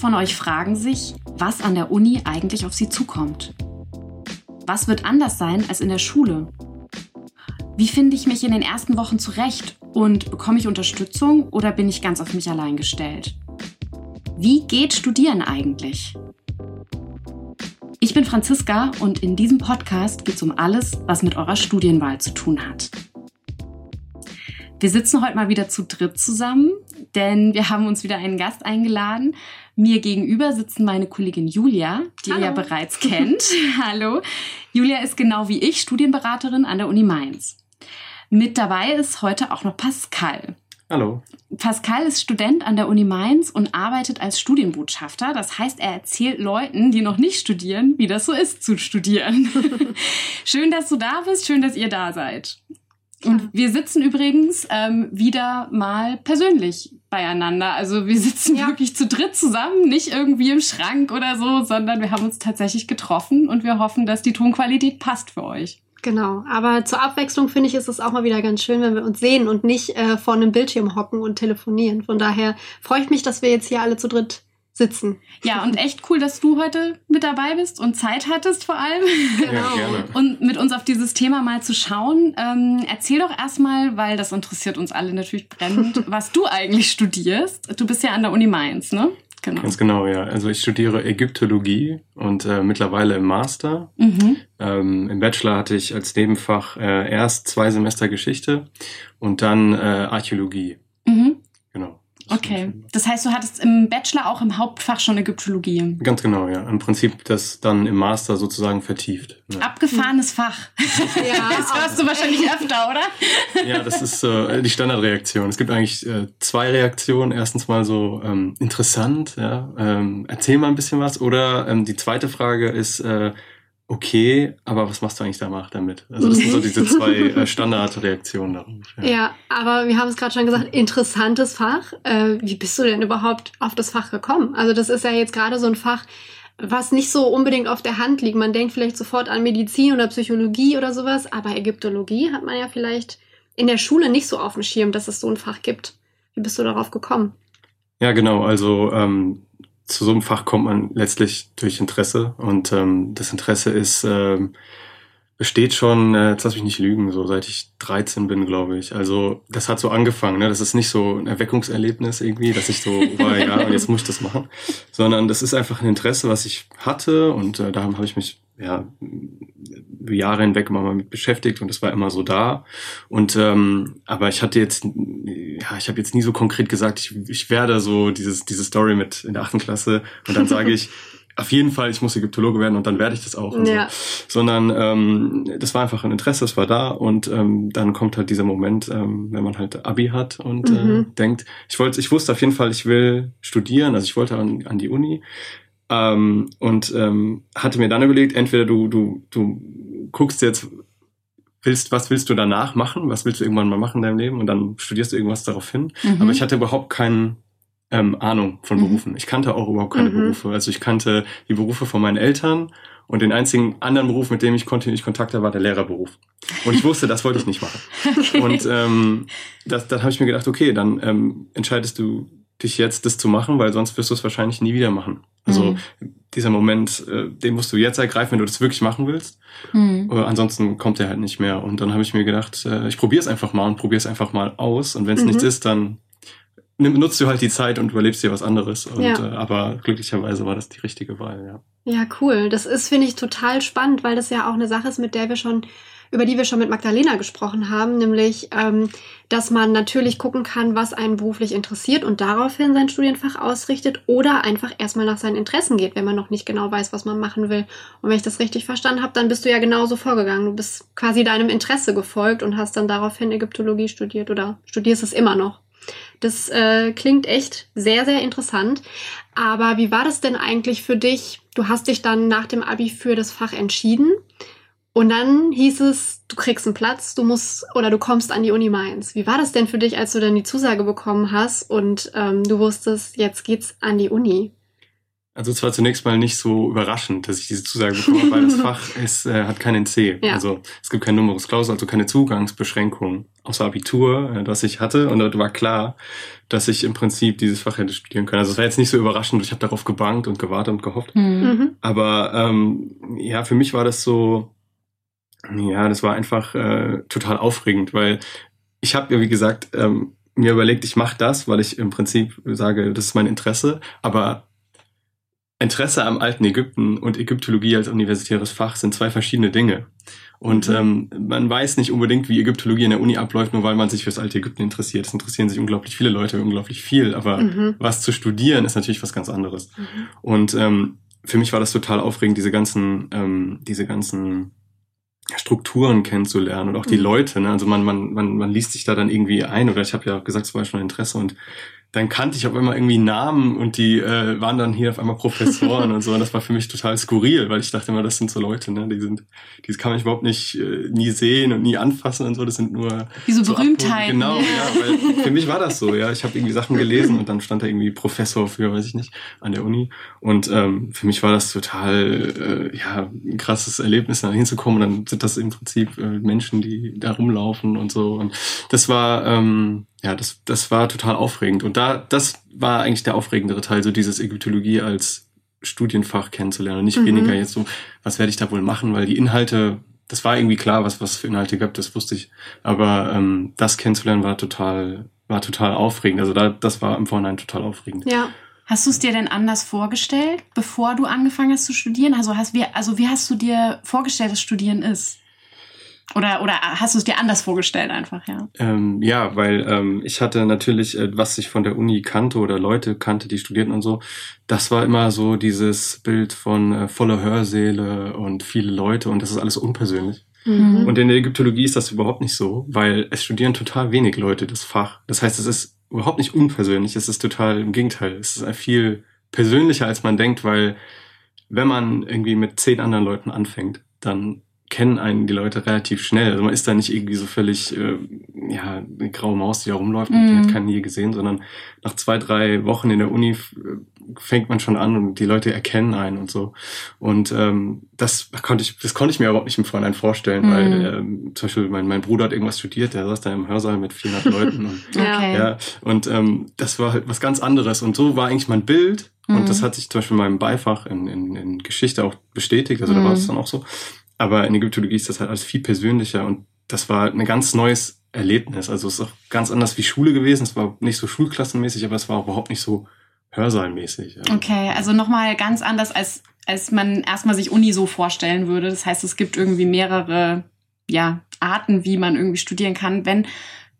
von euch fragen sich, was an der Uni eigentlich auf sie zukommt. Was wird anders sein als in der Schule? Wie finde ich mich in den ersten Wochen zurecht und bekomme ich Unterstützung oder bin ich ganz auf mich allein gestellt? Wie geht Studieren eigentlich? Ich bin Franziska und in diesem Podcast geht es um alles, was mit eurer Studienwahl zu tun hat. Wir sitzen heute mal wieder zu dritt zusammen, denn wir haben uns wieder einen Gast eingeladen. Mir gegenüber sitzen meine Kollegin Julia, die Hallo. ihr ja bereits kennt. Hallo. Julia ist genau wie ich Studienberaterin an der Uni Mainz. Mit dabei ist heute auch noch Pascal. Hallo. Pascal ist Student an der Uni Mainz und arbeitet als Studienbotschafter. Das heißt, er erzählt Leuten, die noch nicht studieren, wie das so ist zu studieren. schön, dass du da bist. Schön, dass ihr da seid. Und wir sitzen übrigens ähm, wieder mal persönlich beieinander. Also wir sitzen ja. wirklich zu dritt zusammen, nicht irgendwie im Schrank oder so, sondern wir haben uns tatsächlich getroffen und wir hoffen, dass die Tonqualität passt für euch. Genau, aber zur Abwechslung finde ich, ist es auch mal wieder ganz schön, wenn wir uns sehen und nicht äh, vor einem Bildschirm hocken und telefonieren. Von daher freue ich mich, dass wir jetzt hier alle zu dritt sitzen. Ja, und echt cool, dass du heute mit dabei bist und Zeit hattest vor allem. Genau. Ja, gerne. Und mit uns auf dieses Thema mal zu schauen. Ähm, erzähl doch erstmal, weil das interessiert uns alle natürlich brennend, was du eigentlich studierst. Du bist ja an der Uni Mainz, ne? Genau. Ganz genau, ja. Also ich studiere Ägyptologie und äh, mittlerweile im Master. Mhm. Ähm, Im Bachelor hatte ich als Nebenfach äh, erst zwei Semester Geschichte und dann äh, Archäologie. Mhm. Okay. Das heißt, du hattest im Bachelor auch im Hauptfach schon Ägyptologie. Ganz genau, ja. Im Prinzip das dann im Master sozusagen vertieft. Ja. Abgefahrenes Fach. Ja, das hörst du wahrscheinlich öfter, oder? Ja, das ist äh, die Standardreaktion. Es gibt eigentlich äh, zwei Reaktionen. Erstens mal so ähm, interessant, ja. Ähm, erzähl mal ein bisschen was. Oder ähm, die zweite Frage ist, äh, okay, aber was machst du eigentlich danach damit? Also das sind so diese zwei äh, Standardreaktionen darauf. Ja. ja, aber wir haben es gerade schon gesagt, interessantes Fach. Äh, wie bist du denn überhaupt auf das Fach gekommen? Also das ist ja jetzt gerade so ein Fach, was nicht so unbedingt auf der Hand liegt. Man denkt vielleicht sofort an Medizin oder Psychologie oder sowas, aber Ägyptologie hat man ja vielleicht in der Schule nicht so auf dem Schirm, dass es so ein Fach gibt. Wie bist du darauf gekommen? Ja, genau. Also ähm, zu so einem Fach kommt man letztlich durch Interesse. Und ähm, das Interesse ist ähm, besteht schon, äh, jetzt lass mich nicht lügen, so seit ich 13 bin, glaube ich. Also das hat so angefangen, ne? Das ist nicht so ein Erweckungserlebnis irgendwie, dass ich so war, ja, jetzt muss ich das machen, sondern das ist einfach ein Interesse, was ich hatte und äh, da habe ich mich ja Jahre hinweg immer mal mit beschäftigt und das war immer so da. Und ähm, aber ich hatte jetzt, ja, ich habe jetzt nie so konkret gesagt, ich, ich werde so dieses diese Story mit in der achten Klasse und dann sage ich auf jeden Fall, ich muss Ägyptologe werden und dann werde ich das auch. Ja. So. Sondern ähm, das war einfach ein Interesse, das war da und ähm, dann kommt halt dieser Moment, ähm, wenn man halt Abi hat und äh, mhm. äh, denkt, ich wollte, ich wusste auf jeden Fall, ich will studieren, also ich wollte an, an die Uni ähm, und ähm, hatte mir dann überlegt, entweder du du du guckst jetzt willst, was willst du danach machen? Was willst du irgendwann mal machen in deinem Leben? Und dann studierst du irgendwas darauf hin. Mhm. Aber ich hatte überhaupt keinen ähm, Ahnung von mhm. Berufen. Ich kannte auch überhaupt keine mhm. Berufe. Also ich kannte die Berufe von meinen Eltern und den einzigen anderen Beruf, mit dem ich kontinuierlich Kontakt hatte, war der Lehrerberuf. Und ich wusste, das wollte ich nicht machen. Okay. Und ähm, das, dann habe ich mir gedacht, okay, dann ähm, entscheidest du dich jetzt, das zu machen, weil sonst wirst du es wahrscheinlich nie wieder machen. Also mhm. dieser Moment, äh, den musst du jetzt ergreifen, wenn du das wirklich machen willst. Mhm. Äh, ansonsten kommt er halt nicht mehr. Und dann habe ich mir gedacht, äh, ich probiere es einfach mal und probiere es einfach mal aus. Und wenn es mhm. nichts ist, dann nutzt du halt die Zeit und überlebst dir was anderes. Und, ja. äh, aber glücklicherweise war das die richtige Wahl, ja. Ja, cool. Das ist, finde ich, total spannend, weil das ja auch eine Sache ist, mit der wir schon, über die wir schon mit Magdalena gesprochen haben, nämlich, ähm, dass man natürlich gucken kann, was einen beruflich interessiert und daraufhin sein Studienfach ausrichtet oder einfach erstmal nach seinen Interessen geht, wenn man noch nicht genau weiß, was man machen will. Und wenn ich das richtig verstanden habe, dann bist du ja genauso vorgegangen. Du bist quasi deinem Interesse gefolgt und hast dann daraufhin Ägyptologie studiert oder studierst es immer noch. Das äh, klingt echt sehr, sehr interessant. Aber wie war das denn eigentlich für dich? Du hast dich dann nach dem Abi für das Fach entschieden. Und dann hieß es, du kriegst einen Platz, du musst oder du kommst an die Uni Mainz. Wie war das denn für dich, als du dann die Zusage bekommen hast und ähm, du wusstest, jetzt geht's an die Uni? Also es war zunächst mal nicht so überraschend, dass ich diese Zusage bekomme, weil das Fach ist, äh, hat kein NC. Ja. Also es gibt kein Numerus Clausus, also keine Zugangsbeschränkung außer Abitur, äh, das ich hatte. Und dort war klar, dass ich im Prinzip dieses Fach hätte studieren können. Also es war jetzt nicht so überraschend, ich habe darauf gebankt und gewartet und gehofft. Mhm. mhm. Aber ähm, ja, für mich war das so, ja, das war einfach äh, total aufregend, weil ich habe ja, wie gesagt, ähm, mir überlegt, ich mache das, weil ich im Prinzip sage, das ist mein Interesse, aber Interesse am alten Ägypten und Ägyptologie als universitäres Fach sind zwei verschiedene Dinge. Und mhm. ähm, man weiß nicht unbedingt, wie Ägyptologie in der Uni abläuft, nur weil man sich fürs alte Ägypten interessiert. Es interessieren sich unglaublich viele Leute, unglaublich viel. Aber mhm. was zu studieren, ist natürlich was ganz anderes. Mhm. Und ähm, für mich war das total aufregend, diese ganzen, ähm, diese ganzen Strukturen kennenzulernen und auch die mhm. Leute. Ne? Also man, man, man, man liest sich da dann irgendwie ein. Oder ich habe ja gesagt, es war schon ein Interesse und dann kannte ich auf einmal irgendwie Namen und die äh, waren dann hier auf einmal Professoren und so. Und das war für mich total skurril, weil ich dachte immer, das sind so Leute, ne, die sind, die kann ich überhaupt nicht äh, nie sehen und nie anfassen und so. Das sind nur wie so, so Berühmtheiten. Genau, ja, weil für mich war das so. Ja, ich habe irgendwie Sachen gelesen und dann stand da irgendwie Professor für, weiß ich nicht, an der Uni. Und ähm, für mich war das total, äh, ja, ein krasses Erlebnis, da hinzukommen. Und dann sind das im Prinzip äh, Menschen, die da rumlaufen und so. Und das war ähm, ja, das, das war total aufregend. Und da, das war eigentlich der aufregendere Teil, so dieses Ägyptologie als Studienfach kennenzulernen. Nicht mhm. weniger jetzt so, was werde ich da wohl machen, weil die Inhalte, das war irgendwie klar, was, was für Inhalte gab, das wusste ich. Aber ähm, das kennenzulernen war total, war total aufregend. Also da, das war im Vorhinein total aufregend. Ja. Hast du es dir denn anders vorgestellt, bevor du angefangen hast zu studieren? Also hast wie, also wie hast du dir vorgestellt, dass Studieren ist? Oder, oder hast du es dir anders vorgestellt einfach, ja? Ähm, ja, weil ähm, ich hatte natürlich, äh, was ich von der Uni kannte oder Leute kannte, die studierten und so, das war immer so dieses Bild von äh, voller Hörsäle und viele Leute und das ist alles unpersönlich. Mhm. Und in der Ägyptologie ist das überhaupt nicht so, weil es studieren total wenig Leute das Fach. Das heißt, es ist überhaupt nicht unpersönlich, es ist total im Gegenteil. Es ist viel persönlicher, als man denkt, weil wenn man irgendwie mit zehn anderen Leuten anfängt, dann kennen einen die Leute relativ schnell. Also man ist da nicht irgendwie so völlig, äh, ja, eine graue Maus, die da rumläuft und mm. die hat mhm. keinen je gesehen, sondern nach zwei, drei Wochen in der Uni fängt man schon an und die Leute erkennen einen und so. Und ähm, das konnte ich, das konnte ich mir überhaupt nicht im Vorhinein vorstellen, mm. weil ähm, zum Beispiel mein, mein Bruder hat irgendwas studiert, der saß da im Hörsaal mit 400 Leuten und, okay. ja, und ähm, das war halt was ganz anderes. Und so war eigentlich mein Bild. Und das mhm. hat sich zum Beispiel in meinem Beifach in, in, in Geschichte auch bestätigt. Also da war es dann auch so. Aber in Ägyptologie ist das halt alles viel persönlicher und das war ein ganz neues Erlebnis. Also es ist auch ganz anders wie Schule gewesen. Es war nicht so schulklassenmäßig, aber es war auch überhaupt nicht so hörsaalmäßig. Okay, also nochmal ganz anders, als, als man erstmal sich Uni so vorstellen würde. Das heißt, es gibt irgendwie mehrere ja, Arten, wie man irgendwie studieren kann. Wenn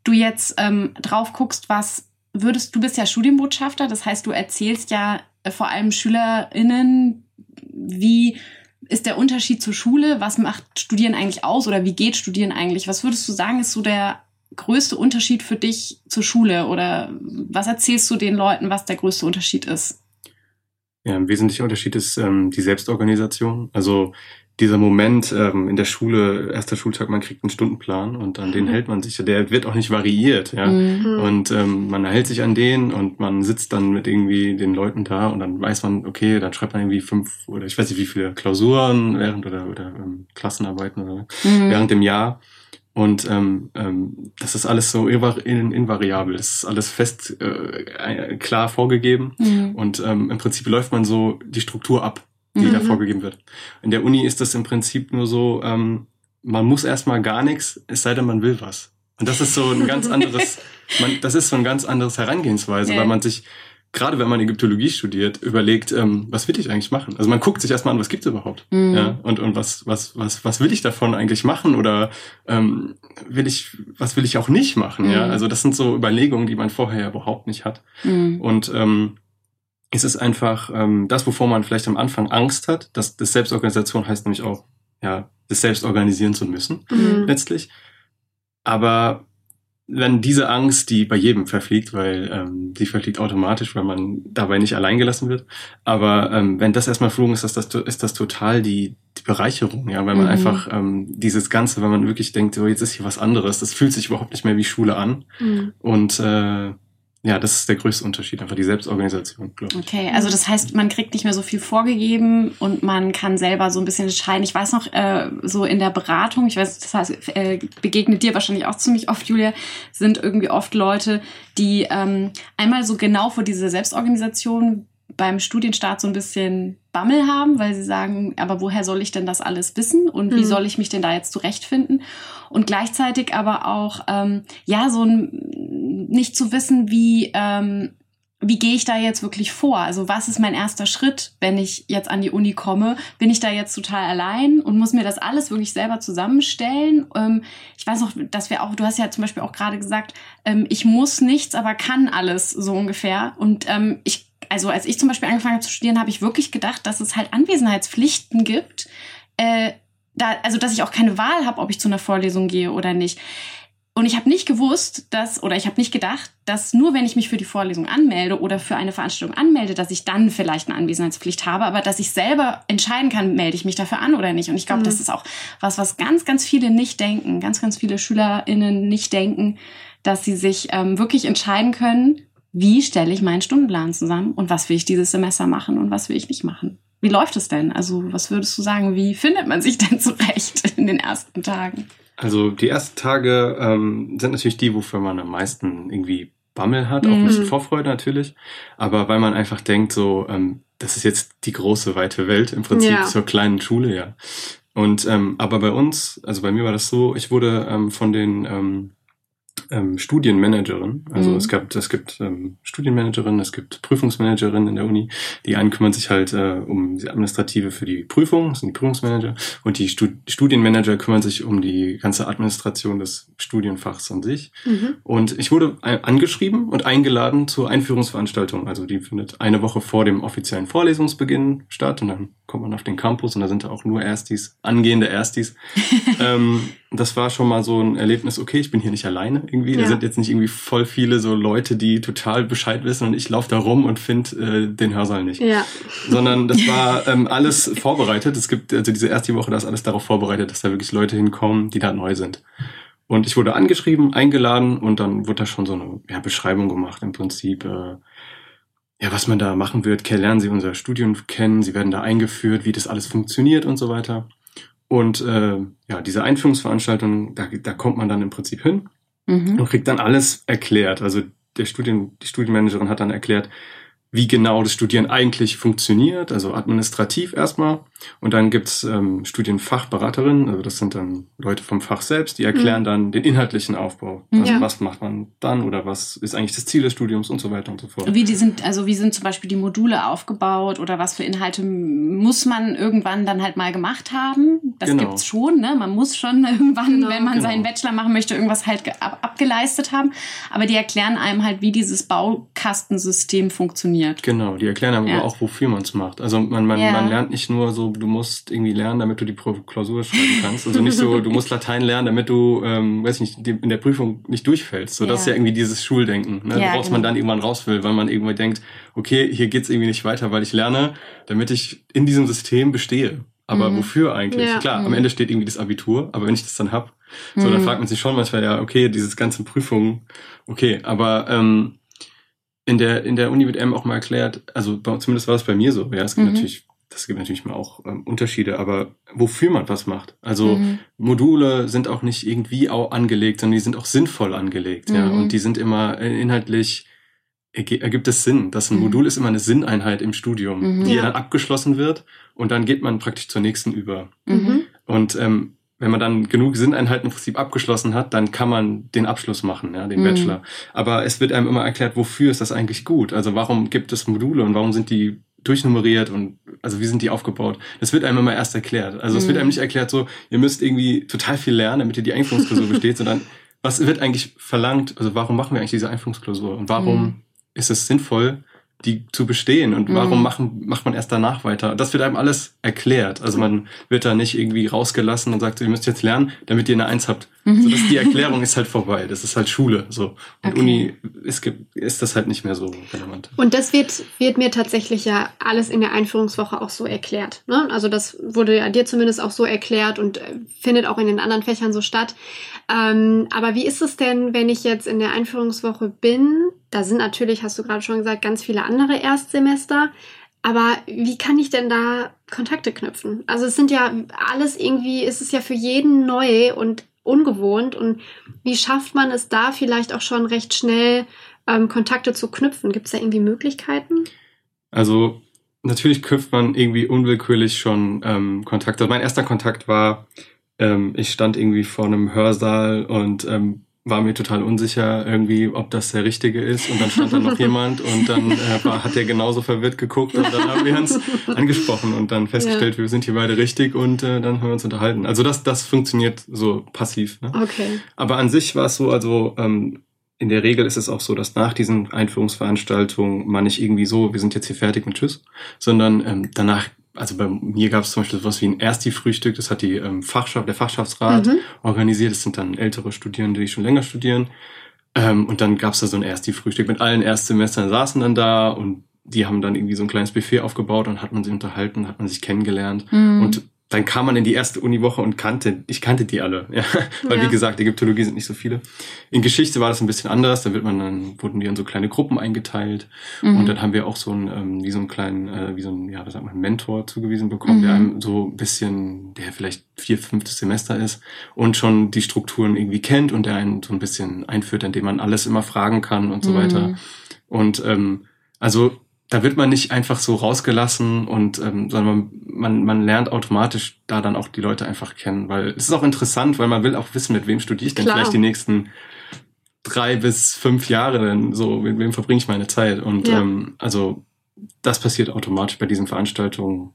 du jetzt ähm, drauf guckst, was würdest, du bist ja Studienbotschafter, das heißt, du erzählst ja äh, vor allem SchülerInnen, wie ist der Unterschied zur Schule? Was macht Studieren eigentlich aus oder wie geht Studieren eigentlich? Was würdest du sagen, ist so der größte Unterschied für dich zur Schule oder was erzählst du den Leuten, was der größte Unterschied ist? Ja, ein wesentlicher Unterschied ist ähm, die Selbstorganisation. Also dieser Moment ähm, in der Schule, erster Schultag, man kriegt einen Stundenplan und an den mhm. hält man sich. Der wird auch nicht variiert, ja. Mhm. Und ähm, man hält sich an den und man sitzt dann mit irgendwie den Leuten da und dann weiß man, okay, dann schreibt man irgendwie fünf oder ich weiß nicht wie viele Klausuren während oder oder ähm, Klassenarbeiten oder mhm. während dem Jahr. Und ähm, ähm, das ist alles so invariabel, das ist alles fest äh, klar vorgegeben. Mhm. Und ähm, im Prinzip läuft man so die Struktur ab die mhm. da vorgegeben wird. In der Uni ist das im Prinzip nur so, ähm, man muss erstmal gar nichts, es sei denn, man will was. Und das ist so ein ganz anderes, man, das ist so ein ganz anderes Herangehensweise, ja. weil man sich, gerade wenn man Ägyptologie studiert, überlegt, ähm, was will ich eigentlich machen? Also man guckt sich erstmal an, was gibt's überhaupt? Mhm. Ja, und, und was, was, was, was will ich davon eigentlich machen? Oder ähm, will ich, was will ich auch nicht machen? Mhm. Ja, also das sind so Überlegungen, die man vorher ja überhaupt nicht hat. Mhm. Und ähm, es ist einfach ähm, das, wovor man vielleicht am Anfang Angst hat. Das, das Selbstorganisation heißt nämlich auch, ja, das selbst organisieren zu müssen, mhm. letztlich. Aber wenn diese Angst, die bei jedem verfliegt, weil ähm, die verfliegt automatisch, weil man dabei nicht allein gelassen wird. Aber ähm, wenn das erstmal flogen ist, ist das, ist das total die, die Bereicherung, ja, weil man mhm. einfach ähm, dieses Ganze, wenn man wirklich denkt, so jetzt ist hier was anderes, das fühlt sich überhaupt nicht mehr wie Schule an. Mhm. Und äh, ja, das ist der größte Unterschied, einfach die Selbstorganisation, glaube ich. Okay, also das heißt, man kriegt nicht mehr so viel vorgegeben und man kann selber so ein bisschen entscheiden. Ich weiß noch, äh, so in der Beratung, ich weiß, das heißt, äh, begegnet dir wahrscheinlich auch ziemlich oft, Julia, sind irgendwie oft Leute, die ähm, einmal so genau vor dieser Selbstorganisation beim Studienstart so ein bisschen Bammel haben, weil sie sagen, aber woher soll ich denn das alles wissen und wie mhm. soll ich mich denn da jetzt zurechtfinden? Und gleichzeitig aber auch, ähm, ja, so ein, nicht zu wissen, wie, ähm, wie gehe ich da jetzt wirklich vor? Also was ist mein erster Schritt, wenn ich jetzt an die Uni komme? Bin ich da jetzt total allein und muss mir das alles wirklich selber zusammenstellen? Ähm, ich weiß noch, dass wir auch, du hast ja zum Beispiel auch gerade gesagt, ähm, ich muss nichts, aber kann alles so ungefähr. Und ähm, ich also als ich zum Beispiel angefangen habe zu studieren, habe ich wirklich gedacht, dass es halt Anwesenheitspflichten gibt. Äh, da, also dass ich auch keine Wahl habe, ob ich zu einer Vorlesung gehe oder nicht. Und ich habe nicht gewusst, dass, oder ich habe nicht gedacht, dass nur wenn ich mich für die Vorlesung anmelde oder für eine Veranstaltung anmelde, dass ich dann vielleicht eine Anwesenheitspflicht habe, aber dass ich selber entscheiden kann, melde ich mich dafür an oder nicht. Und ich glaube, mhm. das ist auch was, was ganz, ganz viele nicht denken, ganz, ganz viele SchülerInnen nicht denken, dass sie sich ähm, wirklich entscheiden können, wie stelle ich meinen Stundenplan zusammen und was will ich dieses Semester machen und was will ich nicht machen. Wie läuft es denn? Also, was würdest du sagen, wie findet man sich denn zurecht in den ersten Tagen? Also, die ersten Tage ähm, sind natürlich die, wofür man am meisten irgendwie Bammel hat, auch ein bisschen mhm. Vorfreude natürlich, aber weil man einfach denkt, so, ähm, das ist jetzt die große, weite Welt im Prinzip ja. zur kleinen Schule, ja. Und ähm, aber bei uns, also bei mir war das so, ich wurde ähm, von den ähm, ähm, Studienmanagerin. Also mhm. es gab, es gibt ähm, Studienmanagerinnen, es gibt Prüfungsmanagerinnen in der Uni. Die einen kümmern sich halt äh, um die Administrative für die Prüfung, das sind die Prüfungsmanager, und die Stud Studienmanager kümmern sich um die ganze Administration des Studienfachs an sich. Mhm. Und ich wurde angeschrieben und eingeladen zur Einführungsveranstaltung. Also die findet eine Woche vor dem offiziellen Vorlesungsbeginn statt und dann kommt man auf den Campus und da sind da auch nur Erstis, angehende Erstis. ähm, das war schon mal so ein Erlebnis, okay, ich bin hier nicht alleine irgendwie. Ja. Da sind jetzt nicht irgendwie voll viele so Leute, die total Bescheid wissen und ich laufe da rum und finde äh, den Hörsaal nicht. Ja. Sondern das war ähm, alles vorbereitet. Es gibt, also diese erste Woche, da ist alles darauf vorbereitet, dass da wirklich Leute hinkommen, die da neu sind. Und ich wurde angeschrieben, eingeladen und dann wurde da schon so eine ja, Beschreibung gemacht im Prinzip. Äh, ja, was man da machen wird, lernen Sie unser Studium kennen, Sie werden da eingeführt, wie das alles funktioniert und so weiter. Und äh, ja, diese Einführungsveranstaltung, da, da kommt man dann im Prinzip hin mhm. und kriegt dann alles erklärt. Also der Studien, die Studienmanagerin hat dann erklärt, wie genau das Studieren eigentlich funktioniert, also administrativ erstmal. Und dann gibt's ähm, Studienfachberaterinnen, also das sind dann Leute vom Fach selbst, die erklären mhm. dann den inhaltlichen Aufbau. Also ja. was macht man dann oder was ist eigentlich das Ziel des Studiums und so weiter und so fort. Wie die sind, also wie sind zum Beispiel die Module aufgebaut oder was für Inhalte muss man irgendwann dann halt mal gemacht haben? Das genau. gibt's schon, ne? Man muss schon irgendwann, genau. wenn man genau. seinen Bachelor machen möchte, irgendwas halt ab abgeleistet haben. Aber die erklären einem halt, wie dieses Baukastensystem funktioniert. Genau, die erklären aber ja. auch, wofür man es macht. Also man, man, ja. man lernt nicht nur so, du musst irgendwie lernen, damit du die Klausur schreiben kannst. Also nicht so, du musst Latein lernen, damit du, ähm, weiß nicht, in der Prüfung nicht durchfällst. So, ja. das ist ja irgendwie dieses Schuldenken, ne? woraus genau. man dann irgendwann raus will, weil man irgendwie denkt, okay, hier geht's irgendwie nicht weiter, weil ich lerne, damit ich in diesem System bestehe. Aber mhm. wofür eigentlich? Ja. Klar, mhm. am Ende steht irgendwie das Abitur, aber wenn ich das dann hab, so, mhm. dann fragt man sich schon manchmal, ja, okay, dieses ganze Prüfungen, okay, aber ähm, in der, in der Uni wird einem auch mal erklärt, also zumindest war es bei mir so, ja, es gibt mhm. natürlich, das gibt natürlich mal auch ähm, Unterschiede, aber wofür man was macht. Also mhm. Module sind auch nicht irgendwie auch angelegt, sondern die sind auch sinnvoll angelegt, mhm. ja, und die sind immer äh, inhaltlich, ergibt es Sinn. Das ein mhm. Modul ist immer eine Sinneinheit im Studium, mhm. die ja. dann abgeschlossen wird und dann geht man praktisch zur nächsten über. Mhm. Und ähm, wenn man dann genug Sinneinheiten im Prinzip abgeschlossen hat, dann kann man den Abschluss machen, ja, den mhm. Bachelor. Aber es wird einem immer erklärt, wofür ist das eigentlich gut? Also warum gibt es Module und warum sind die durchnummeriert und also wie sind die aufgebaut? Das wird einem immer erst erklärt. Also es wird mhm. einem nicht erklärt so, ihr müsst irgendwie total viel lernen, damit ihr die Einführungsklausur besteht, sondern was wird eigentlich verlangt? Also warum machen wir eigentlich diese Einführungsklausur und warum mhm. ist es sinnvoll, die zu bestehen und warum mhm. machen, macht man erst danach weiter? Das wird einem alles erklärt. Also man wird da nicht irgendwie rausgelassen und sagt, ihr müsst jetzt lernen, damit ihr eine Eins habt. Mhm. So, die Erklärung ist halt vorbei. Das ist halt Schule. So. Und Okay. Uni ist, ist das halt nicht mehr so relevant. Und das wird, wird mir tatsächlich ja alles in der Einführungswoche auch so erklärt. Ne? Also das wurde ja dir zumindest auch so erklärt und äh, findet auch in den anderen Fächern so statt. Ähm, aber wie ist es denn, wenn ich jetzt in der Einführungswoche bin? Da sind natürlich, hast du gerade schon gesagt, ganz viele andere Erstsemester. Aber wie kann ich denn da Kontakte knüpfen? Also es sind ja alles irgendwie, ist es ja für jeden neu und ungewohnt. Und wie schafft man es da vielleicht auch schon recht schnell, ähm, Kontakte zu knüpfen? Gibt es da irgendwie Möglichkeiten? Also natürlich knüpft man irgendwie unwillkürlich schon ähm, Kontakte. Mein erster Kontakt war, ähm, ich stand irgendwie vor einem Hörsaal und ähm, war mir total unsicher irgendwie, ob das der richtige ist. Und dann stand da noch jemand und dann äh, war, hat der genauso verwirrt geguckt und dann haben wir uns angesprochen und dann festgestellt, wir sind hier beide richtig und äh, dann haben wir uns unterhalten. Also das, das funktioniert so passiv. Ne? Okay. Aber an sich war es so, also ähm, in der Regel ist es auch so, dass nach diesen Einführungsveranstaltungen man nicht irgendwie so, wir sind jetzt hier fertig und tschüss, sondern ähm, danach, also bei mir gab es zum Beispiel sowas wie ein Ersti-Frühstück, das hat die ähm, Fachschaft, der Fachschaftsrat Mhm. organisiert. Das sind dann ältere Studierende, die schon länger studieren. Ähm, und dann gab es da so ein Ersti-Frühstück mit allen Erstsemestern saßen dann da und die haben dann irgendwie so ein kleines Buffet aufgebaut und hat man sich unterhalten, hat man sich kennengelernt. Mhm. Und dann kam man in die erste Uniwoche und kannte, ich kannte die alle, ja. Weil Ja. wie gesagt, Ägyptologie sind nicht so viele. In Geschichte war das ein bisschen anders, da wird man dann, wurden die in so kleine Gruppen eingeteilt. Mhm. Und dann haben wir auch so einen, ähm, wie so einen kleinen, äh, wie so einen, ja, was sagt man, Mentor zugewiesen bekommen, Mhm. der einem so ein bisschen, der vielleicht vier, fünftes Semester ist und schon die Strukturen irgendwie kennt und der einen so ein bisschen einführt, indem man alles immer fragen kann und so Mhm. weiter. Und ähm, also da wird man nicht einfach so rausgelassen und ähm, sondern man, man, man lernt automatisch da dann auch die Leute einfach kennen, weil es ist auch interessant, weil man will auch wissen, mit wem studiere ich denn Klar. vielleicht die nächsten drei bis fünf Jahre denn so, mit wem verbringe ich meine Zeit und Ja. ähm, also das passiert automatisch bei diesen Veranstaltungen.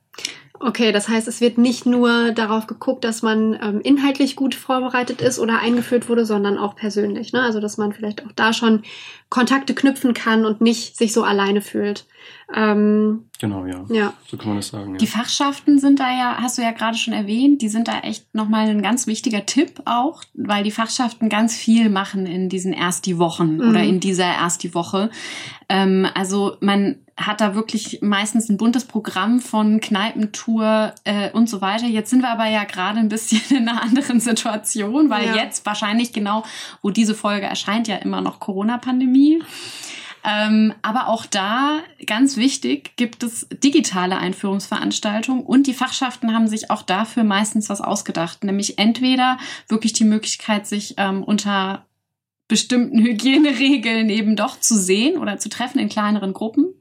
Okay, das heißt, es wird nicht nur darauf geguckt, dass man ähm, inhaltlich gut vorbereitet ist oder eingeführt wurde, sondern auch persönlich. Ne? Also, dass man vielleicht auch da schon Kontakte knüpfen kann und nicht sich so alleine fühlt. Ähm, Genau, ja. ja. So kann man das sagen. Die Ja. Fachschaften sind da ja, hast du ja gerade schon erwähnt, die sind da echt nochmal ein ganz wichtiger Tipp auch, weil die Fachschaften ganz viel machen in diesen Ersti-Wochen Mhm. oder in dieser Ersti-Woche. Ähm, also man hat da wirklich meistens ein buntes Programm von Kneipentour äh, und so weiter. Jetzt sind wir aber ja gerade ein bisschen in einer anderen Situation, weil Ja. jetzt wahrscheinlich genau, wo diese Folge erscheint, ja immer noch Corona-Pandemie. Ähm, aber auch da, ganz wichtig, gibt es digitale Einführungsveranstaltungen und die Fachschaften haben sich auch dafür meistens was ausgedacht, nämlich entweder wirklich die Möglichkeit, sich ähm, unter bestimmten Hygieneregeln eben doch zu sehen oder zu treffen in kleineren Gruppen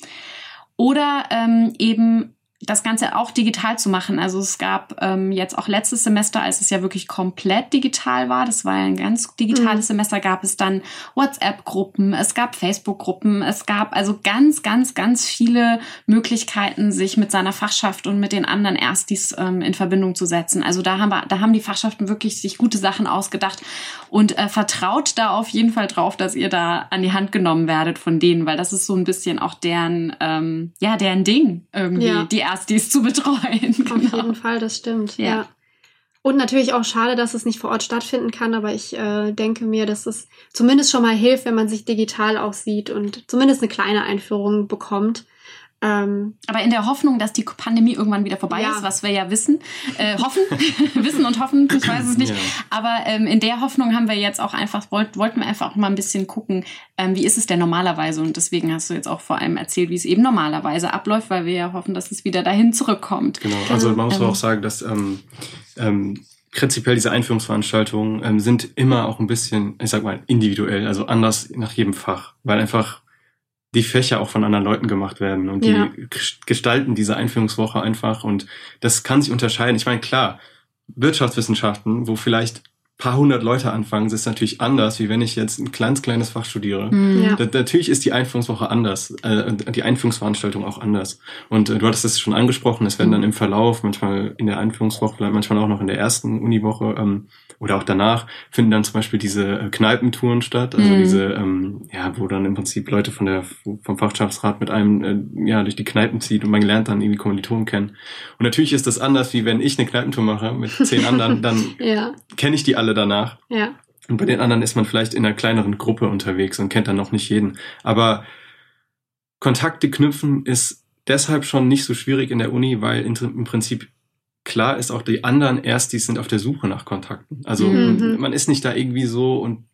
oder ähm, eben das Ganze auch digital zu machen. Also es gab ähm, jetzt auch letztes Semester, als es ja wirklich komplett digital war, das war ja ein ganz digitales Semester, gab es dann WhatsApp-Gruppen, es gab Facebook-Gruppen, es gab also ganz, ganz, ganz viele Möglichkeiten, sich mit seiner Fachschaft und mit den anderen Erstis ähm, in Verbindung zu setzen. Also da haben wir, da haben die Fachschaften wirklich sich gute Sachen ausgedacht und äh, vertraut da auf jeden Fall drauf, dass ihr da an die Hand genommen werdet von denen, weil das ist so ein bisschen auch deren, ähm, ja, deren Ding irgendwie, Ja. die Erstis zu betreuen. Auf Genau. jeden Fall, das stimmt. Ja. Ja. Und natürlich auch schade, dass es nicht vor Ort stattfinden kann, aber ich äh, denke mir, dass es zumindest schon mal hilft, wenn man sich digital auch sieht und zumindest eine kleine Einführung bekommt. Ähm, Aber in der Hoffnung, dass die Pandemie irgendwann wieder vorbei Ja. ist, was wir ja wissen, äh, hoffen, wissen und hoffen, ich weiß es nicht. Ja. Aber ähm, in der Hoffnung haben wir jetzt auch einfach, wollt, wollten wir einfach auch mal ein bisschen gucken, ähm, wie ist es denn normalerweise? Und deswegen hast du jetzt auch vor allem erzählt, wie es eben normalerweise abläuft, weil wir ja hoffen, dass es wieder dahin zurückkommt. Genau, also man muss Ähm. auch sagen, dass ähm, ähm, prinzipiell diese Einführungsveranstaltungen ähm, sind immer auch ein bisschen, ich sag mal, individuell, also anders nach jedem Fach, weil einfach die Fächer auch von anderen Leuten gemacht werden und die Ja. ges- gestalten diese Einführungswoche einfach und das kann sich unterscheiden. Ich meine, klar, Wirtschaftswissenschaften, wo vielleicht paar hundert Leute anfangen, ist natürlich anders, wie wenn ich jetzt ein kleines, kleines Fach studiere. Hm. Ja. Da, natürlich ist die Einführungswoche anders, äh, die Einführungsveranstaltung auch anders. Und äh, du hattest es schon angesprochen, es werden dann im Verlauf, manchmal in der Einführungswoche, vielleicht manchmal auch noch in der ersten Uniwoche ähm, oder auch danach, finden dann zum Beispiel diese äh, Kneipentouren statt, also Mhm. diese, ähm, ja, wo dann im Prinzip Leute von der vom Fachschaftsrat mit einem äh, ja durch die Kneipen zieht und man lernt dann irgendwie Kommilitonen kennen. Und natürlich ist das anders, wie wenn ich eine Kneipentour mache mit zehn anderen, dann ja, kenne ich die alle danach. ja. Und bei den anderen ist man vielleicht in einer kleineren Gruppe unterwegs und kennt dann noch nicht jeden. Aber Kontakte knüpfen ist deshalb schon nicht so schwierig in der Uni, weil im Prinzip klar ist auch die anderen Erstis sind auf der Suche nach Kontakten. Also Mhm. man ist nicht da irgendwie so und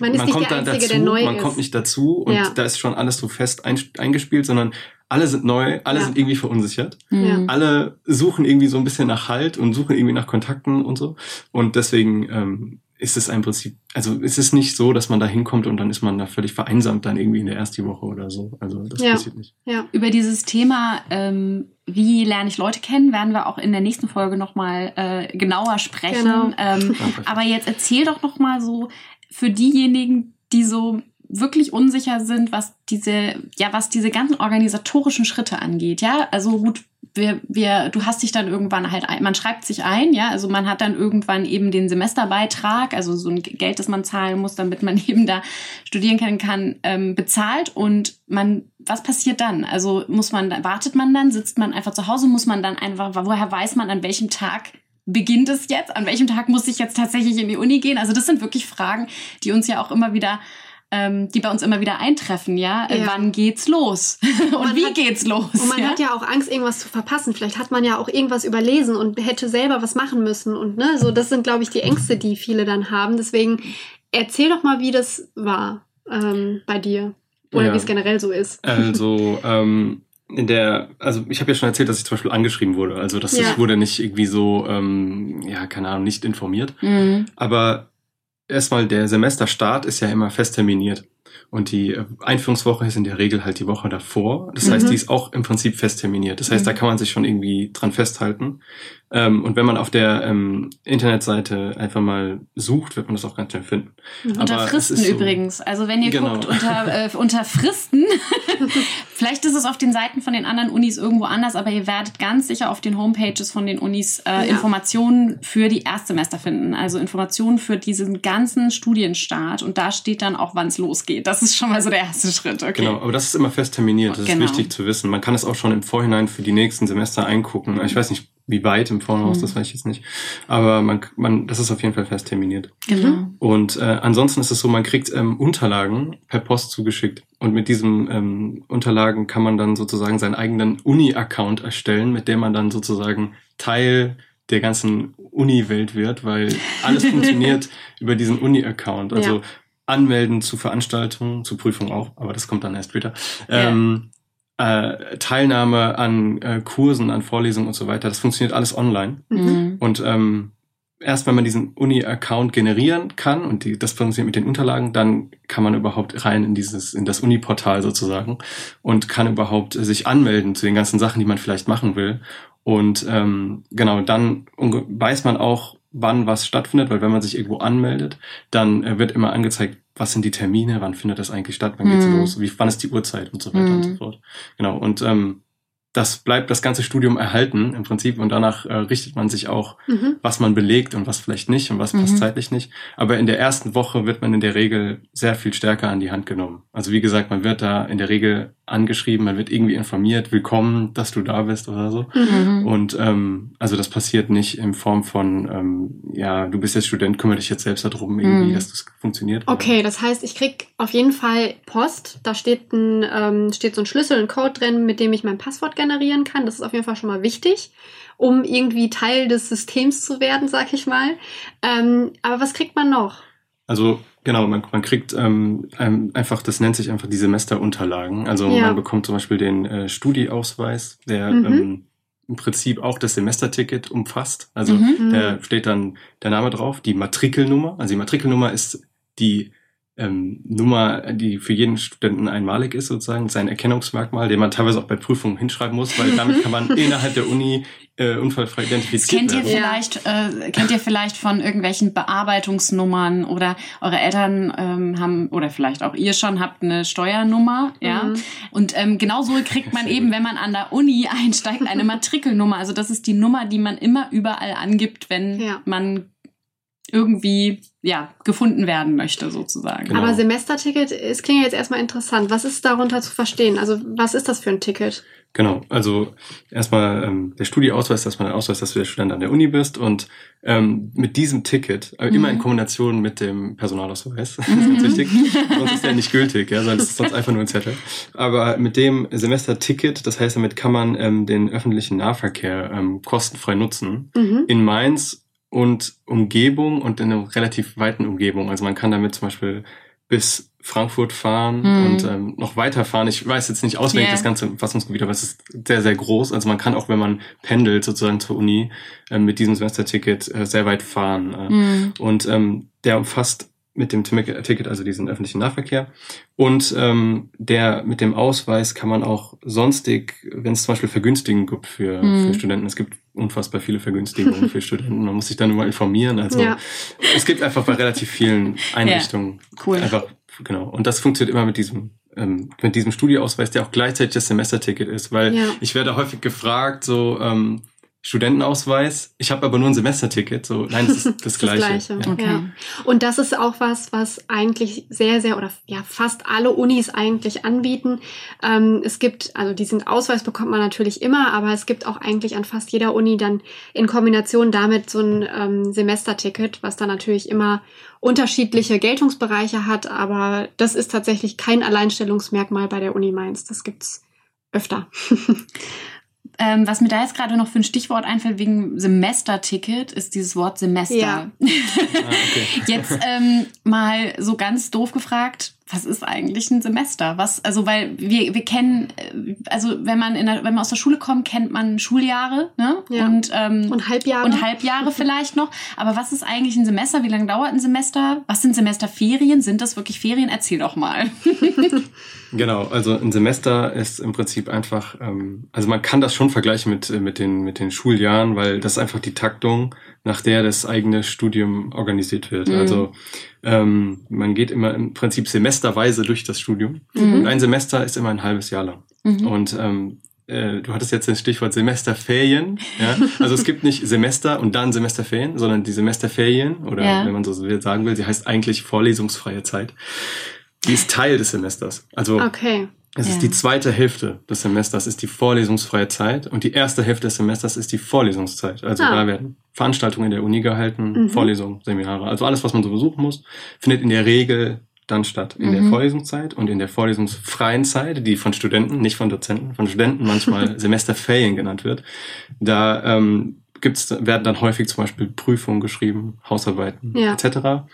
Man ist man nicht kommt der da Einzige, dazu, man ist. kommt nicht dazu und Ja. da ist schon alles so fest ein, eingespielt, sondern alle sind neu, alle Ja. sind irgendwie verunsichert. Mhm. Alle suchen irgendwie so ein bisschen nach Halt und suchen irgendwie nach Kontakten und so. Und deswegen ähm, ist es im Prinzip, also es ist nicht so, dass man da hinkommt und dann ist man da völlig vereinsamt dann irgendwie in der ersten Woche oder so. Also das Ja. passiert nicht. ja. Über dieses Thema, ähm, wie lerne ich Leute kennen, werden wir auch in der nächsten Folge nochmal äh, genauer sprechen. Genau. Ähm, aber jetzt erzähl doch noch mal so für diejenigen, die so wirklich unsicher sind, was diese, ja, was diese ganzen organisatorischen Schritte angeht. Ja, also gut, wir, wir, du hast dich dann irgendwann halt, ein, man schreibt sich ein, ja, also man hat dann irgendwann eben den Semesterbeitrag, also so ein Geld, das man zahlen muss, damit man eben da studieren können kann, ähm, bezahlt und man, was passiert dann? Also muss man, wartet man dann, sitzt man einfach zu Hause, muss man dann einfach, woher weiß man, an welchem Tag beginnt es jetzt? An welchem Tag muss ich jetzt tatsächlich in die Uni gehen? Also das sind wirklich Fragen, die uns ja auch immer wieder, ähm, die bei uns immer wieder eintreffen, ja? Äh, Ja. Wann geht's los? Und, wie hat- geht's los? Und man ja? hat ja auch Angst, irgendwas zu verpassen. Vielleicht hat man ja auch irgendwas überlesen und hätte selber was machen müssen. Und ne, so das sind, glaube ich, die Ängste, die viele dann haben. Deswegen erzähl doch mal, wie das war ähm, bei dir. Oder Ja. wie es generell so ist. Also ähm, in der, also ich habe ja schon erzählt, dass ich zum Beispiel angeschrieben wurde. Also das Ja. ich wurde nicht irgendwie so, ähm, ja, keine Ahnung, nicht informiert. Mhm. Aber erstmal der Semesterstart ist ja immer fest terminiert. Und die äh, Einführungswoche ist in der Regel halt die Woche davor. Das heißt, Mhm. die ist auch im Prinzip fest terminiert. Das heißt, Mhm. da kann man sich schon irgendwie dran festhalten. Ähm, und wenn man auf der ähm, Internetseite einfach mal sucht, wird man das auch ganz schnell finden. Mhm. Unter Aber Fristen ist so- übrigens. Also wenn ihr Genau. guckt unter, äh, unter Fristen, vielleicht ist es auf den Seiten von den anderen Unis irgendwo anders, aber ihr werdet ganz sicher auf den Homepages von den Unis äh, Ja. Informationen für die Erstsemester finden. Also Informationen für diesen ganzen Studienstart. Und da steht dann auch, wann es losgeht. Das ist schon mal so der erste Schritt. Okay. Genau, aber das ist immer fest terminiert. Das Genau. ist wichtig zu wissen. Man kann es auch schon im Vorhinein für die nächsten Semester eingucken. Ich weiß nicht, wie weit im Voraus, Mhm. das weiß ich jetzt nicht. Aber man, man, das ist auf jeden Fall fest terminiert. Genau. Und äh, ansonsten ist es so, man kriegt ähm, Unterlagen per Post zugeschickt. Und mit diesen ähm, Unterlagen kann man dann sozusagen seinen eigenen Uni-Account erstellen, mit dem man dann sozusagen Teil der ganzen Uni-Welt wird, weil alles funktioniert über diesen Uni-Account. Also Ja. Anmelden zu Veranstaltungen, zu Prüfungen auch, aber das kommt dann erst später. Ja. Ähm, äh, Teilnahme an äh, Kursen, an Vorlesungen und so weiter, das funktioniert alles online. Mhm. Und ähm, erst wenn man diesen Uni-Account generieren kann und die, das funktioniert mit den Unterlagen, dann kann man überhaupt rein in dieses, in das Uni-Portal sozusagen und kann überhaupt äh, sich anmelden zu den ganzen Sachen, die man vielleicht machen will. Und ähm, genau, dann weiß man auch, wann was stattfindet, weil wenn man sich irgendwo anmeldet, dann äh, wird immer angezeigt, was sind die Termine, wann findet das eigentlich statt, wann geht's Mhm. los, wie, wann ist die Uhrzeit und so weiter und Mhm. so fort. Genau, und ähm, das bleibt das ganze Studium erhalten im Prinzip und danach äh, richtet man sich auch, Mhm. was man belegt und was vielleicht nicht und was passt Mhm. zeitlich nicht. Aber in der ersten Woche wird man in der Regel sehr viel stärker an die Hand genommen. Also wie gesagt, man wird da in der Regel angeschrieben, man wird irgendwie informiert, willkommen, dass du da bist oder so. Mhm. Und ähm, also das passiert nicht in Form von, ähm, ja, du bist jetzt Student, kümmere dich jetzt selbst darum, irgendwie, Mhm. dass das funktioniert. Okay, das heißt, ich krieg auf jeden Fall Post. Da steht ein, ähm, steht so ein Schlüssel, ein Code drin, mit dem ich mein Passwort generieren kann. Das ist auf jeden Fall schon mal wichtig, um irgendwie Teil des Systems zu werden, sag ich mal. Ähm, aber was kriegt man noch? Also genau, man, man kriegt ähm, ein- einfach, das nennt sich einfach die Semesterunterlagen. Also Ja. man bekommt zum Beispiel den äh, Studieausweis, der Mhm. ähm, im Prinzip auch das Semesterticket umfasst. Also Mhm. da steht dann der Name drauf, die Matrikelnummer. Also die Matrikelnummer ist die ähm, Nummer, die für jeden Studenten einmalig ist, sozusagen, sein Erkennungsmerkmal, den man teilweise auch bei Prüfungen hinschreiben muss, weil damit kann man innerhalb der Uni äh, unfallfrei Das identifiziert kennt ihr werden. Ja. vielleicht, äh, kennt ihr vielleicht von irgendwelchen Bearbeitungsnummern oder eure Eltern ähm, haben oder vielleicht auch ihr schon habt eine Steuernummer, ja. Mhm. Und ähm, genauso kriegt man eben, gut. wenn man an der Uni einsteigt, eine Matrikelnummer. Also das ist die Nummer, die man immer überall angibt, wenn Ja. man irgendwie ja gefunden werden möchte sozusagen. Genau. Aber Semesterticket, es klingt ja jetzt erstmal interessant. Was ist darunter zu verstehen? Also was ist das für ein Ticket? Genau, also erstmal ähm, der Studieausweis, dass man der Ausweis, dass du der Student an der Uni bist und ähm, mit diesem Ticket, äh, immer in Mhm. Kombination mit dem Personalausweis, das ist ganz wichtig, sonst ist der nicht gültig, ja, sonst ist sonst einfach nur ein Zettel. Aber mit dem Semesterticket, das heißt, damit kann man ähm, den öffentlichen Nahverkehr ähm, kostenfrei nutzen Mhm. in Mainz und Umgebung und in einer relativ weiten Umgebung. Also man kann damit zum Beispiel bis Frankfurt fahren Mhm. und ähm, noch weiter fahren. Ich weiß jetzt nicht auswendig Ja. das ganze Fassungsgebiet, aber es ist sehr, sehr groß. Also man kann auch, wenn man pendelt sozusagen zur Uni, ähm, mit diesem Semesterticket äh, sehr weit fahren. Äh, Mhm. und ähm, der umfasst mit dem Ticket, also diesen öffentlichen Nahverkehr. Und ähm, der mit dem Ausweis kann man auch sonstig, wenn es zum Beispiel Vergünstigungen gibt für, Mhm. für Studenten, es gibt unfassbar viele Vergünstigungen für Studenten. Man muss sich dann immer informieren. Also Ja. es gibt einfach bei relativ vielen Einrichtungen Cool. einfach, genau. Und das funktioniert immer mit diesem ähm, mit diesem Studieausweis, der auch gleichzeitig das Semesterticket ist, weil Ja. ich werde häufig gefragt, so ähm, Studentenausweis, ich habe aber nur ein Semesterticket. So, nein, das ist das, Das Gleiche. Gleiche. Ja. Okay. Ja. Und das ist auch was, was eigentlich sehr, sehr oder ja fast alle Unis eigentlich anbieten. Ähm, es gibt, also diesen Ausweis bekommt man natürlich immer, aber es gibt auch eigentlich an fast jeder Uni dann in Kombination damit so ein ähm, Semesterticket, was dann natürlich immer unterschiedliche Geltungsbereiche hat, aber das ist tatsächlich kein Alleinstellungsmerkmal bei der Uni Mainz. Das gibt's öfter. Ähm, was mir da jetzt gerade noch für ein Stichwort einfällt wegen Semesterticket, ist dieses Wort Semester. Ja. Ah, okay. Jetzt ähm, mal so ganz doof gefragt, was ist eigentlich ein Semester? Was, also weil wir, wir kennen, äh, also wenn man in der, wenn man aus der Schule kommt, kennt man Schuljahre, ne? Ja. Und, ähm, Und Halbjahre. und Halbjahre vielleicht noch. Aber was ist eigentlich ein Semester? Wie lange dauert ein Semester? Was sind Semesterferien? Sind das wirklich Ferien? Erzähl doch mal. Genau, also ein Semester ist im Prinzip einfach, ähm, also man kann das schon vergleichen mit, mit, den, mit den Schuljahren, weil das ist einfach die Taktung, nach der das eigene Studium organisiert wird. Mhm. Also ähm, man geht immer im Prinzip semesterweise durch das Studium. Mhm. Und ein Semester ist immer ein halbes Jahr lang. Mhm. Und ähm, äh, du hattest jetzt das Stichwort Semesterferien. Ja? Also es gibt nicht Semester und dann Semesterferien, sondern die Semesterferien, oder Ja. wenn man so sagen will, sie heißt eigentlich vorlesungsfreie Zeit. Die ist Teil des Semesters. Also Okay. Es Ja. ist die zweite Hälfte des Semesters, ist die vorlesungsfreie Zeit und die erste Hälfte des Semesters ist die Vorlesungszeit. Also Ah. da werden Veranstaltungen in der Uni gehalten, Mhm. Vorlesungen, Seminare, also alles, was man so besuchen muss, findet in der Regel dann statt in der Mhm. Vorlesungszeit und in der vorlesungsfreien Zeit, die von Studenten, nicht von Dozenten, von Studenten manchmal Semesterferien genannt wird. Da ähm, gibt's, werden dann häufig zum Beispiel Prüfungen geschrieben, Hausarbeiten Ja. etc.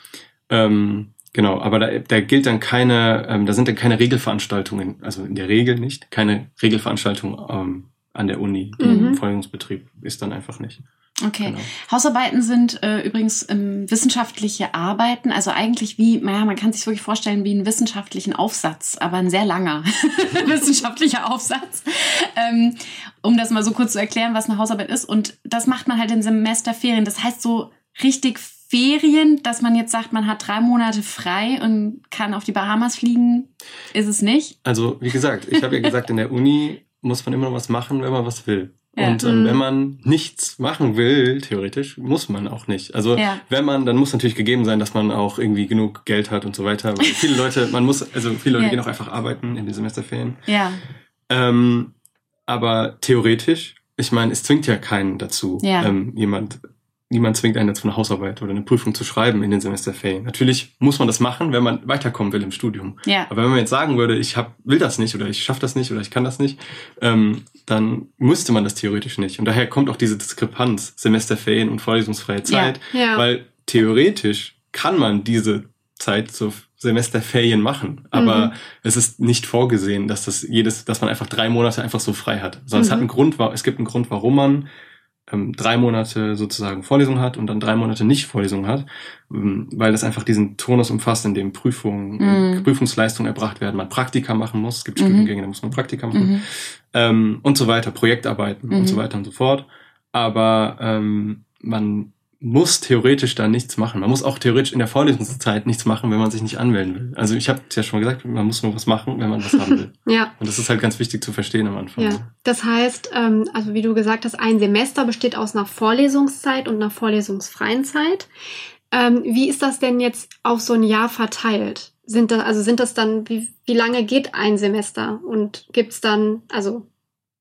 Ähm, genau, aber da, da gilt dann keine, ähm, da sind dann keine Regelveranstaltungen, also in der Regel nicht, keine Regelveranstaltung ähm, an der Uni. Mhm. Im Vorlesungsbetrieb ist dann einfach nicht. Okay. Genau. Hausarbeiten sind äh, übrigens ähm, wissenschaftliche Arbeiten, also eigentlich wie, naja, man kann sich wirklich vorstellen wie einen wissenschaftlichen Aufsatz, aber ein sehr langer wissenschaftlicher Aufsatz. Ähm, um das mal so kurz zu erklären, was eine Hausarbeit ist. Und das macht man halt in Semesterferien. Das heißt so richtig Ferien, dass man jetzt sagt, man hat drei Monate frei und kann auf die Bahamas fliegen, ist es nicht. Also, wie gesagt, ich habe ja gesagt, in der Uni muss man immer noch was machen, wenn man was will. Ja. Und ähm, Mhm. wenn man nichts machen will, theoretisch, muss man auch nicht. Also Ja. wenn man, dann muss natürlich gegeben sein, dass man auch irgendwie genug Geld hat und so weiter. Weil viele Leute, man muss, also viele Leute Ja. gehen auch einfach arbeiten in den Semesterferien. Ja, Ähm, aber theoretisch, ich meine, es zwingt ja keinen dazu. Ähm, jemand, niemand zwingt einen dazu, eine Hausarbeit oder eine Prüfung zu schreiben in den Semesterferien. Natürlich muss man das machen, wenn man weiterkommen will im Studium. ja. Aber wenn man jetzt sagen würde, ich hab, will das nicht oder ich schaffe das nicht oder ich kann das nicht, ähm, dann müsste man das theoretisch nicht. Und daher kommt auch diese Diskrepanz, Semesterferien und vorlesungsfreie Zeit, Ja. weil theoretisch kann man diese Zeit zu Semesterferien machen, aber Mhm. es ist nicht vorgesehen, dass das jedes, dass man einfach drei Monate einfach so frei hat. Sondern es Mhm. hat einen Grund, es gibt einen Grund, warum man ähm, drei Monate sozusagen Vorlesung hat und dann drei Monate nicht Vorlesung hat, ähm, weil das einfach diesen Tonus umfasst, in dem Prüfungen, Mhm. Prüfungsleistungen erbracht werden, man Praktika machen muss, es gibt Mhm. Studiengänge, da muss man Praktika machen Mhm. ähm, und so weiter, Projektarbeiten Mhm. und so weiter und so fort. Aber ähm, man muss theoretisch da nichts machen. Man muss auch theoretisch in der Vorlesungszeit nichts machen, wenn man sich nicht anmelden will. Also ich habe es ja schon mal gesagt, man muss nur was machen, wenn man was haben will. Ja. Und das ist halt ganz wichtig zu verstehen am Anfang. Ja, das heißt, ähm, also wie du gesagt hast, ein Semester besteht aus einer Vorlesungszeit und einer vorlesungsfreien Zeit. Ähm, wie ist das denn jetzt auf so ein Jahr verteilt? Sind das, also sind das dann, wie, wie lange geht ein Semester? Und gibt's dann, also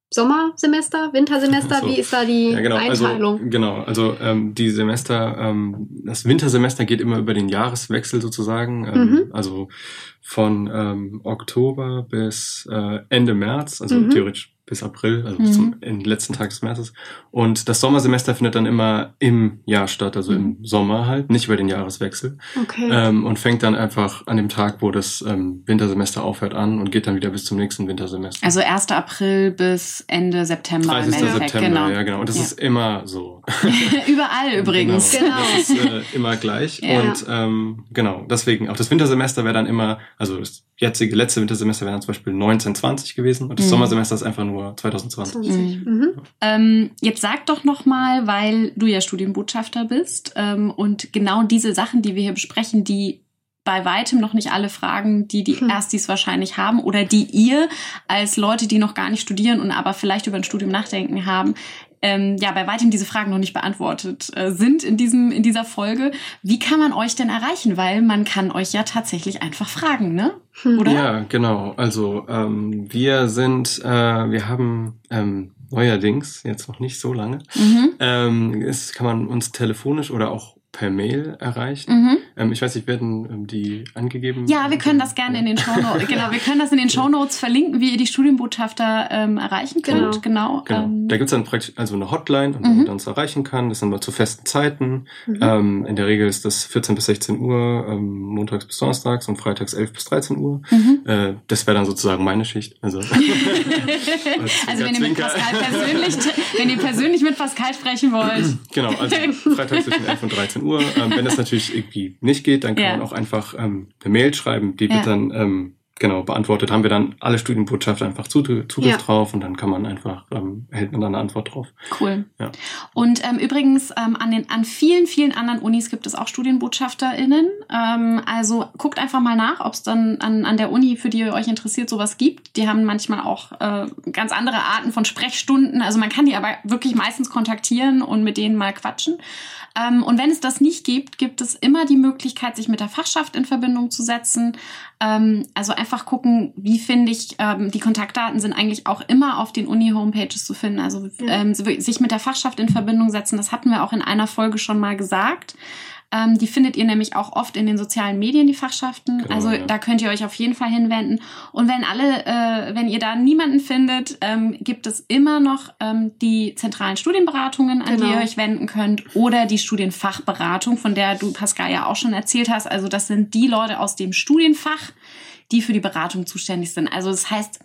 Sommersemester, Wintersemester? So. Wie ist da die Ja, genau. Einteilung? Also, genau. Also ähm, die Semester, ähm, das Wintersemester geht immer über den Jahreswechsel sozusagen. Ähm, Mhm. Also von ähm, Oktober bis äh, Ende März, also Mhm. theoretisch bis April, also Mhm. bis zum in- letzten Tag des Märzes. Und das Sommersemester findet dann immer im Jahr statt, also im Sommer halt, nicht über den Jahreswechsel. Okay. Ähm, und fängt dann einfach an dem Tag, wo das ähm, Wintersemester aufhört, an und geht dann wieder bis zum nächsten Wintersemester. Also 1. April bis Ende September 30. im Endeffekt, September, genau. ja genau. Und das Ja. ist immer so. Überall übrigens. Genau. Das ist äh, immer gleich. Ja. Und ähm, genau, deswegen, auch das Wintersemester wäre dann immer, also das jetzige letzte Wintersemester wäre dann zum Beispiel 1920 gewesen und das Mhm. Sommersemester ist einfach nur 2020. 20. Mhm. Mhm. Ähm, jetzt sag doch noch mal, weil du ja Studienbotschafter bist ähm, und genau diese Sachen, die wir hier besprechen, die bei weitem noch nicht alle Fragen, die die Hm. Erstis wahrscheinlich haben oder die ihr als Leute, die noch gar nicht studieren und aber vielleicht über ein Studium nachdenken haben, ähm, ja, bei weitem diese Fragen noch nicht beantwortet äh, sind in diesem in dieser Folge. Wie kann man euch denn erreichen? Weil man kann euch ja tatsächlich einfach fragen, ne? Hm. Oder? Ja, genau. Also ähm, wir sind, äh, wir haben ähm, neuerdings, jetzt noch nicht so lange, Mhm. ähm, es kann man uns telefonisch oder auch per Mail erreichen. Mhm. Ähm, ich weiß nicht, werden ähm, die angegeben? Ja, wir können das gerne in den Shownotes, genau, wir können das in den Shownotes verlinken, wie ihr die Studienbotschafter ähm, erreichen könnt. Genau. Genau. Ähm, Da gibt's dann praktisch also eine Hotline, und Mhm. wo man uns erreichen kann. Das sind wir zu festen Zeiten. Mhm. Ähm, in der Regel ist das 14 bis 16 Uhr, ähm, montags bis donnerstags und freitags 11 bis 13 Uhr. mhm. Äh, das wäre dann sozusagen meine Schicht. Also, Also wenn ihr mit. Pascal persönlich, wenn ihr persönlich mit Pascal sprechen wollt. genau, also freitags zwischen 11 und 13 Uhr. Ähm, wenn das natürlich irgendwie nicht geht, dann kann Ja. man auch einfach ähm, eine Mail schreiben. Die wird dann ähm, genau beantwortet. Haben wir dann alle Studienbotschafter einfach Zugriff, Zugriff Ja. drauf und dann kann man einfach, ähm, erhält man dann eine Antwort drauf. Cool. Ja. Und ähm, übrigens, ähm, an, den, an vielen, vielen anderen Unis gibt es auch StudienbotschafterInnen. Ähm, also guckt einfach mal nach, ob es dann an, an der Uni, für die ihr euch interessiert, sowas gibt. Die haben manchmal auch äh, ganz andere Arten von Sprechstunden. Also man kann die aber wirklich meistens kontaktieren und mit denen mal quatschen. Ähm, und wenn es das nicht gibt, gibt es immer die Möglichkeit, sich mit der Fachschaft in Verbindung zu setzen. Ähm, also einfach gucken, wie finde ich, ähm, die Kontaktdaten sind eigentlich auch immer auf den Uni-Homepages zu finden. Also ähm, sich mit der Fachschaft in Verbindung setzen, das hatten wir auch in einer Folge schon mal gesagt. Ähm, die findet ihr nämlich auch oft in den sozialen Medien, die Fachschaften. Genau, also ja. da könnt ihr euch auf jeden Fall hinwenden. Und wenn alle, äh, wenn ihr da niemanden findet, ähm, gibt es immer noch ähm, die zentralen Studienberatungen, an die Genau. ihr euch wenden könnt, oder die Studienfachberatung, von der du, Pascal, ja auch schon erzählt hast. Also das sind die Leute aus dem Studienfach, die für die Beratung zuständig sind. Also das heißt,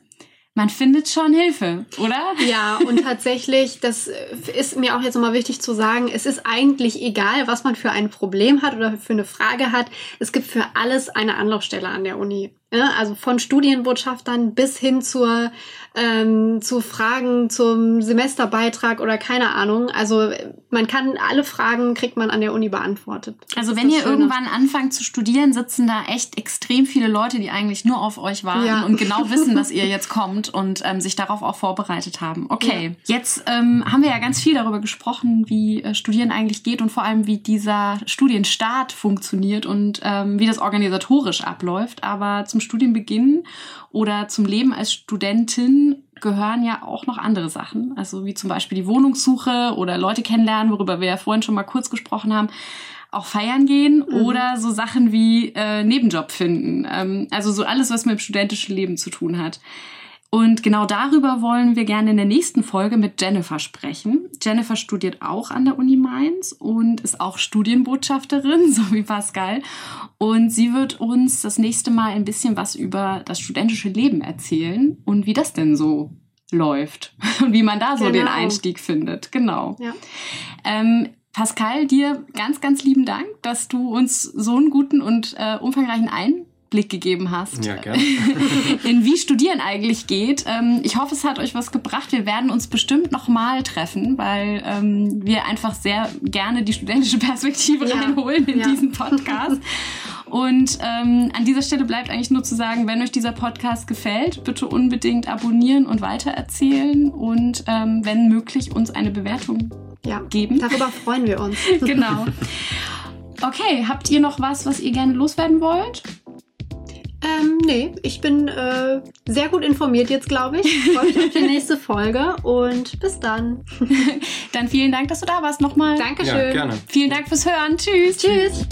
man findet schon Hilfe, oder? Ja, und tatsächlich, das ist mir auch jetzt nochmal wichtig zu sagen, es ist eigentlich egal, was man für ein Problem hat oder für eine Frage hat. Es gibt für alles eine Anlaufstelle an der Uni. Ja, also von Studienbotschaftern bis hin zur ähm, zu Fragen zum Semesterbeitrag oder keine Ahnung. Also man kann alle Fragen kriegt man an der Uni beantwortet. Also wenn ihr Schöne. irgendwann anfangt zu studieren, sitzen da echt extrem viele Leute, die eigentlich nur auf euch warten Ja. und genau wissen, dass ihr jetzt kommt und ähm, sich darauf auch vorbereitet haben. Okay, jetzt ähm, haben wir ja ganz viel darüber gesprochen, wie äh, Studieren eigentlich geht und vor allem, wie dieser Studienstart funktioniert und ähm, wie das organisatorisch abläuft. Aber zum Studienbeginn oder zum Leben als Studentin gehören ja auch noch andere Sachen, also wie zum Beispiel die Wohnungssuche oder Leute kennenlernen, worüber wir ja vorhin schon mal kurz gesprochen haben auch feiern gehen Mhm. oder so Sachen wie äh, Nebenjob finden. Ähm, also so alles, was mit dem studentischen Leben zu tun hat. Und genau darüber wollen wir gerne in der nächsten Folge mit Jennifer sprechen. Jennifer studiert auch an der Uni Mainz und ist auch Studienbotschafterin, so wie Pascal. Und sie wird uns das nächste Mal ein bisschen was über das studentische Leben erzählen und wie das denn so läuft und wie man da so den Genau. Einstieg findet. Genau. Ja. Ähm, Pascal, dir ganz, ganz lieben Dank, dass du uns so einen guten und äh, umfangreichen Einblick gegeben hast. Ja, gerne. in wie Studieren eigentlich geht. Ähm, ich hoffe, es hat euch was gebracht. Wir werden uns bestimmt nochmal treffen, weil ähm, wir einfach sehr gerne die studentische Perspektive Ja. reinholen in Ja. diesen Podcast. Und ähm, an dieser Stelle bleibt eigentlich nur zu sagen, wenn euch dieser Podcast gefällt, bitte unbedingt abonnieren und weitererzählen und ähm, wenn möglich uns eine Bewertung Ja, geben. darüber freuen wir uns. genau. Okay, habt ihr noch was, was ihr gerne loswerden wollt? Ähm, nee, ich bin äh, sehr gut informiert jetzt, glaube ich. Ich freue mich auf die nächste Folge und bis dann. Dann vielen Dank, dass du da warst nochmal. Dankeschön. Ja, gerne. Vielen Dank fürs Hören. Tschüss. Tschüss.